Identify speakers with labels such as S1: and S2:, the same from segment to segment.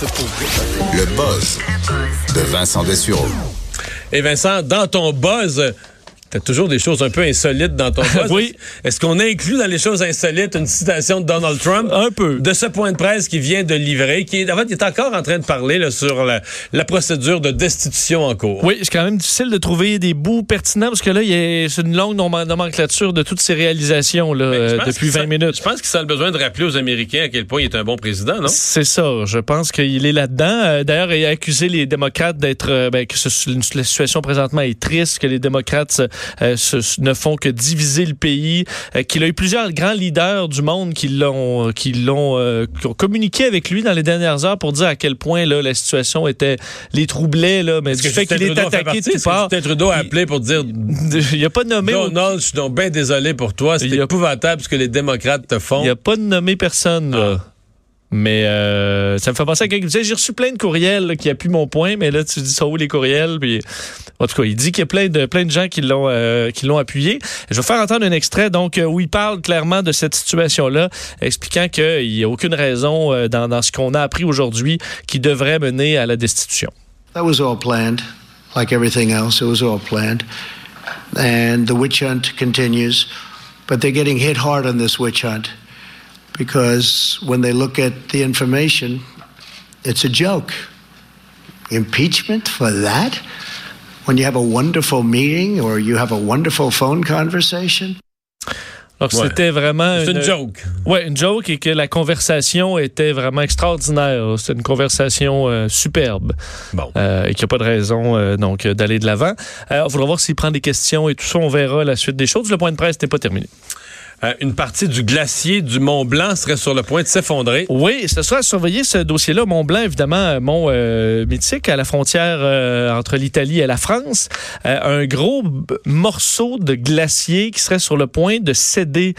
S1: Le buzz de Vincent Dessureau.
S2: Et Vincent, dans ton buzz, T'as toujours des choses un peu insolites dans ton poste.
S3: oui.
S2: Est-ce qu'on inclut dans les choses insolites une citation de Donald Trump?
S3: Un peu.
S2: De ce point de presse qui vient de livrer, qui est, en fait, il est encore en train de parler là, sur la, la, procédure de destitution en cours.
S3: Oui, c'est quand même difficile de trouver des bouts pertinents parce que là, c'est une longue nomenclature de toutes ces réalisations là, euh, depuis 20
S2: ça,
S3: minutes.
S2: Je pense qu'il a le besoin de rappeler aux Américains à quel point il est un bon président, non?
S3: C'est ça. Je pense qu'il est là-dedans. Euh, D'ailleurs, il a accusé les démocrates d'être, euh, ben, que ce, la situation présentement est triste, que les démocrates se ne font que diviser le pays, euh, qu'il a eu plusieurs grands leaders du monde qui l'ont qui l'ont euh, communiqué avec lui dans les dernières heures pour dire à quel point là la situation était les troublait là, mais du fait qu'il est attaqué
S2: de part. Trudeau a appelé pour dire
S3: il a pas nommé
S2: Donald, je suis donc bien désolé pour toi, c'est épouvantable ce que les démocrates te font.
S3: Il a pas nommé personne là. Mais euh, ça me fait penser à quelqu'un qui disait j'ai reçu plein de courriels là, qui appuient mon point, mais là tu dis ça où les courriels puis en tout cas il dit qu'il y a plein de plein de gens qui l'ont euh, appuyé. Je vais faire entendre un extrait donc euh, où il parle clairement de cette situation là, expliquant qu'il n'y a aucune raison euh, dans, ce qu'on a appris aujourd'hui qui devrait mener à la destitution.
S4: That was all planned, like everything else. It was all planned, and the witch hunt continues, but they're getting hit hard on this witch hunt. Because when they look at the information, it's a joke. Impeachment for that? When you have a wonderful meeting or you have a wonderful phone conversation?
S3: Alors ouais. c'était vraiment
S2: c'est une, une, joke.
S3: Ouais, une joke et que la conversation était vraiment extraordinaire. C'est une conversation euh, superbe.
S2: Bon.
S3: Euh, et qu'il n'y a pas de raison euh, donc d'aller de l'avant. On voudra voir s'il prend des questions et tout ça. On verra la suite des choses. Le point de presse n'était pas terminé.
S2: Euh, une partie du glacier du Mont Blanc serait sur le point de s'effondrer.
S3: Oui, ce sera à surveiller ce dossier-là. Mont Blanc, évidemment, mont euh, mythique à la frontière euh, entre l'Italie et la France. Euh, un gros morceau de glacier qui serait sur le point de céder.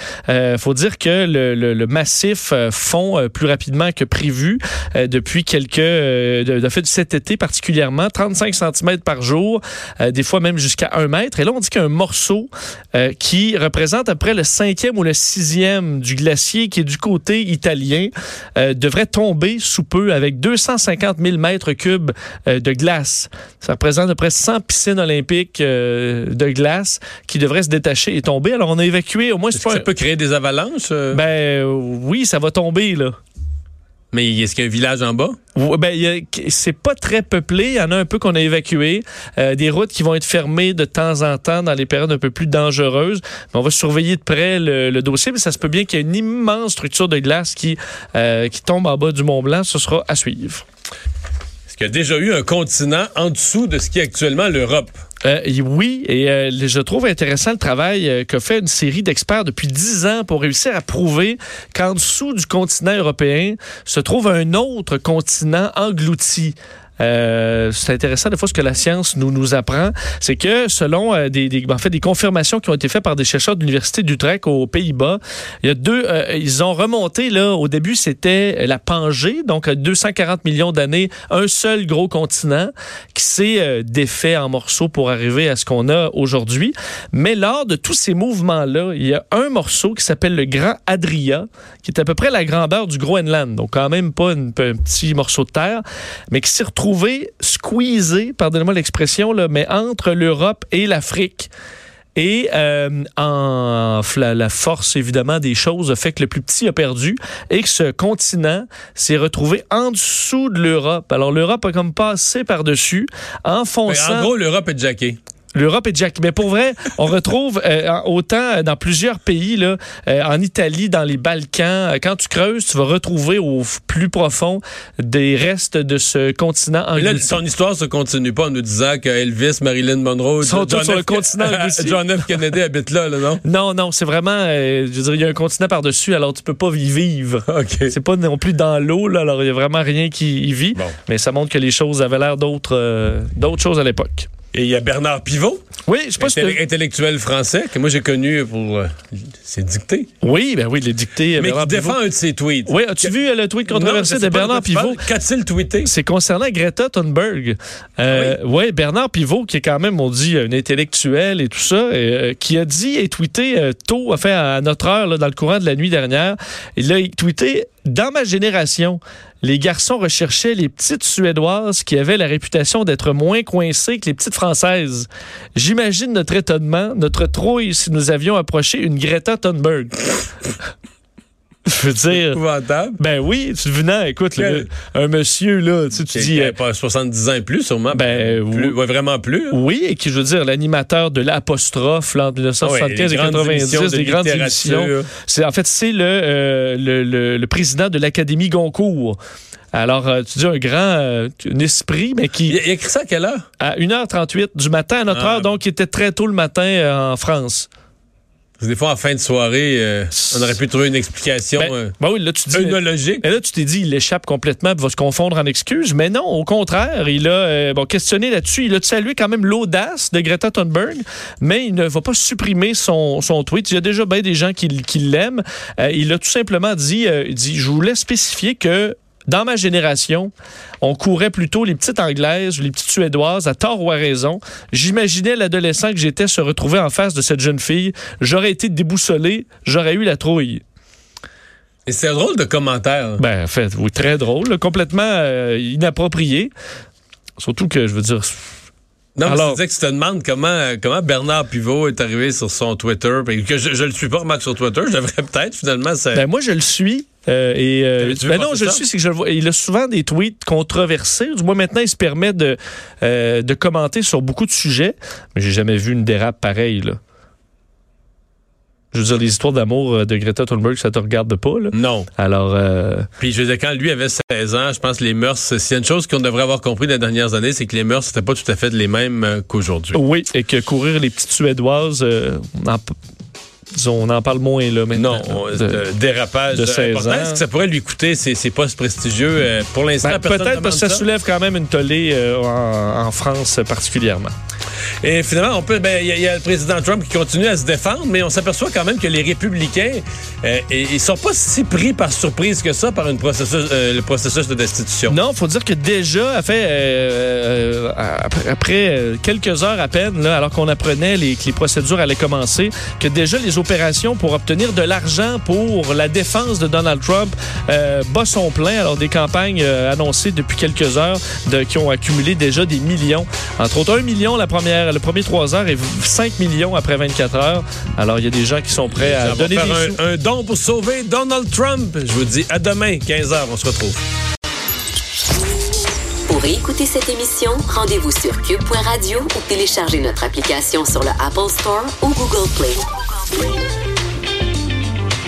S3: Faut dire que le, le, le massif fond plus rapidement que prévu depuis quelques... de, de fait, cet été particulièrement, 35 cm par jour, des fois même jusqu'à 1 mètre. Et là, on dit qu'un morceau qui représente après le cinquième ou le sixième du glacier qui est du côté italien euh, devrait tomber sous peu avec 250 000 mètres cubes euh, de glace. Ça représente à peu près 100 piscines olympiques euh, de glace qui devraient se détacher et tomber. Alors on a évacué au moins...
S2: Est-ce que ça peut créer des avalanches?
S3: Ben oui, ça va tomber là.
S2: Mais est-ce qu'il y a un village en bas?
S3: Ben, c'est pas très peuplé. Il y en a un peu qu'on a évacué. Euh, des routes qui vont être fermées de temps en temps dans les périodes un peu plus dangereuses. Mais on va surveiller de près le, le dossier. Mais ça se peut bien qu'il y ait une immense structure de glace qui, euh, qui tombe en bas du Mont Blanc. Ce sera à suivre.
S2: Est-ce qu'il y a déjà eu un continent en dessous de ce qui est actuellement l'Europe?
S3: Euh, oui, et euh, je trouve intéressant le travail euh, qu'a fait une série d'experts depuis dix ans pour réussir à prouver qu'en dessous du continent européen se trouve un autre continent englouti. Euh, c'est intéressant des fois ce que la science nous nous apprend, c'est que selon euh, des, en fait des confirmations qui ont été faites par des chercheurs de l'université d'Utrecht aux Pays-Bas, il y a deux, euh, ils ont remonté là au début c'était la Pangée, donc à 240 millions d'années, un seul gros continent qui s'est défait en morceaux pour arriver à ce qu'on a aujourd'hui. Mais lors de tous ces mouvements là, il y a un morceau qui s'appelle le Grand Adria, qui est à peu près la grandeur du Groenland, donc quand même pas un petit morceau de terre, mais qui s'est retrouvé squeezé, pardonnez-moi l'expression, là, mais entre l'Europe et l'Afrique. Et euh, en la, force, évidemment, des choses a fait que le plus petit a perdu et que ce continent s'est retrouvé en dessous de l'Europe. Alors, l'Europe a comme passé par-dessus, enfonçant...
S2: Mais en gros, l'Europe est jackée.
S3: L'Europe est Jack. Mais pour vrai, on retrouve euh, autant dans plusieurs pays, là, euh, en Italie, dans les Balkans. Quand tu creuses, tu vas retrouver au plus profond des restes de ce continent
S2: englouti. Là, son histoire se continue pas en nous disant que Elvis, Marilyn Monroe,
S3: sont
S2: John,
S3: sur
S2: F.
S3: le continent.
S2: John F. Kennedy habite là, là, non?
S3: Non, non, c'est vraiment, euh, je veux dire, il y a un continent par-dessus, alors tu peux pas y vivre.
S2: OK.
S3: C'est pas non plus dans l'eau, là, alors il y a vraiment rien qui y vit.
S2: Bon.
S3: Mais ça montre que les choses avaient l'air d'autres, euh, d'autres choses à l'époque.
S2: Et il y a Bernard Pivot.
S3: Oui, je pense
S2: intellectuel français que moi j'ai connu pour euh, ses dictées.
S3: Oui, ben oui, les dictées.
S2: Mais
S3: Bernard
S2: qui défend un de ses tweets.
S3: Oui, as-tu
S2: Que...
S3: vu euh, le tweet controversé
S2: non,
S3: de Bernard Pivot?
S2: Qu'a-t-il tweeté?
S3: C'est concernant Greta Thunberg. Euh,
S2: ah oui.
S3: ouais, Bernard Pivot, qui est quand même, on dit, un intellectuel et tout ça, euh, qui a dit et tweeté euh, tôt, enfin à notre heure, là, dans le courant de la nuit dernière, il a tweeté dans ma génération, les garçons recherchaient les petites Suédoises qui avaient la réputation d'être moins coincées que les petites Françaises. J'imagine notre étonnement, notre trouille si nous avions approché une Greta Thunberg. Je veux dire.
S2: Épouvantable.
S3: Ben oui, tu venant, écoute, le- un monsieur, là, tu, sais, tu
S2: Qui
S3: dis. euh,
S2: pas 70 ans et plus, sûrement.
S3: Ben,
S2: plus,
S3: oui.
S2: ouais, vraiment plus. hein.
S3: oui, et qui, je veux dire, l'animateur de l'apostrophe, là, 1975
S2: Ah Ouais,
S3: et
S2: les grandes
S3: 90,
S2: émissions de
S3: des grandes émissions. C'est, en fait, c'est le, euh, le, le- le président de l'Académie Goncourt. Alors, euh, tu dis un grand euh, un esprit, mais
S2: Il,
S3: qui,
S2: il a écrit ça à quelle heure?
S3: à 1h38 du matin à notre
S2: Ah.
S3: heure, donc, il était très tôt le matin euh, en France.
S2: Des fois, en fin de soirée, euh, on aurait pu trouver une explication
S3: Ben,
S2: euh,
S3: ben oui, là, tu dis.
S2: œnologique.
S3: Et là, tu t'es dit, il échappe complètement, il va se confondre en excuses. Mais non, au contraire, il a euh, bon, questionné là-dessus. Il a salué quand même l'audace de Greta Thunberg, mais il ne va pas supprimer son, son tweet. Il y a déjà bien des gens qui, qui l'aiment. Euh, il a tout simplement dit, euh, il dit, je voulais spécifier que dans ma génération, on courait plutôt les petites anglaises, les petites suédoises, à tort ou à raison. J'imaginais l'adolescent que j'étais se retrouver en face de cette jeune fille. J'aurais été déboussolé, j'aurais eu la trouille.
S2: Et c'est un drôle de commentaire.
S3: Ben, en fait, oui, très drôle, complètement euh, inapproprié. Surtout que, je veux dire,
S2: Non, mais
S3: Alors-
S2: c'est que tu te demandes comment, comment Bernard Pivot est arrivé sur son Twitter. que je, je le suis pas, remarque, sur Twitter. Je devrais peut-être, finalement.
S3: Ben, moi, je le suis. Euh, et euh, ben non, je le suis, c'est que je le vois. Il a souvent des tweets controversés. Du moins, maintenant, il se permet de, euh, de commenter sur beaucoup de sujets. Mais j'ai jamais vu une dérape pareille, là. Je veux dire, les histoires d'amour euh, de Greta Thunberg, ça te regarde pas, là?
S2: non.
S3: Alors, euh,
S2: Puis je veux dire, quand lui avait 16 ans, je pense que les mœurs, s'il y a une chose qu'on devrait avoir compris dans les dernières années, c'est que les mœurs, c'était pas tout à fait les mêmes qu'aujourd'hui.
S3: oui, et que courir les petites Suédoises, euh, en, on en parle moins, là, maintenant.
S2: Non,
S3: de-
S2: de- dérapage
S3: de 16
S2: important.
S3: ans.
S2: Est-ce que ça pourrait lui coûter ses, ses postes prestigieux? Euh, pour l'instant,
S3: Ben, Peut-être parce que ça? soulève quand même une tollée euh, en, en France particulièrement.
S2: Et finalement, on peut, ben, il y, y a le président Trump qui continue à se défendre, mais on s'aperçoit quand même que les républicains, euh, ils sont pas si pris par surprise que ça par une euh, le processus de destitution.
S3: Non, faut dire que déjà, euh, euh, après, quelques heures à peine, alors qu'on apprenait les, que les procédures allaient commencer, que déjà les opérations pour obtenir de l'argent pour la défense de Donald Trump bat son plein. Alors des campagnes annoncées depuis quelques heures qui ont accumulé déjà des millions. Entre autres, un million la première, le premier trois heures et 5 millions après 24 heures. Alors il y a des gens qui sont prêts à donner des
S2: faire
S3: sous.
S2: un, un don pour sauver Donald Trump. Je vous dis à demain, 15h, on se retrouve.
S5: Pour écouter cette émission, rendez-vous sur cube.radio ou téléchargez notre application sur le Apple Store ou Google Play.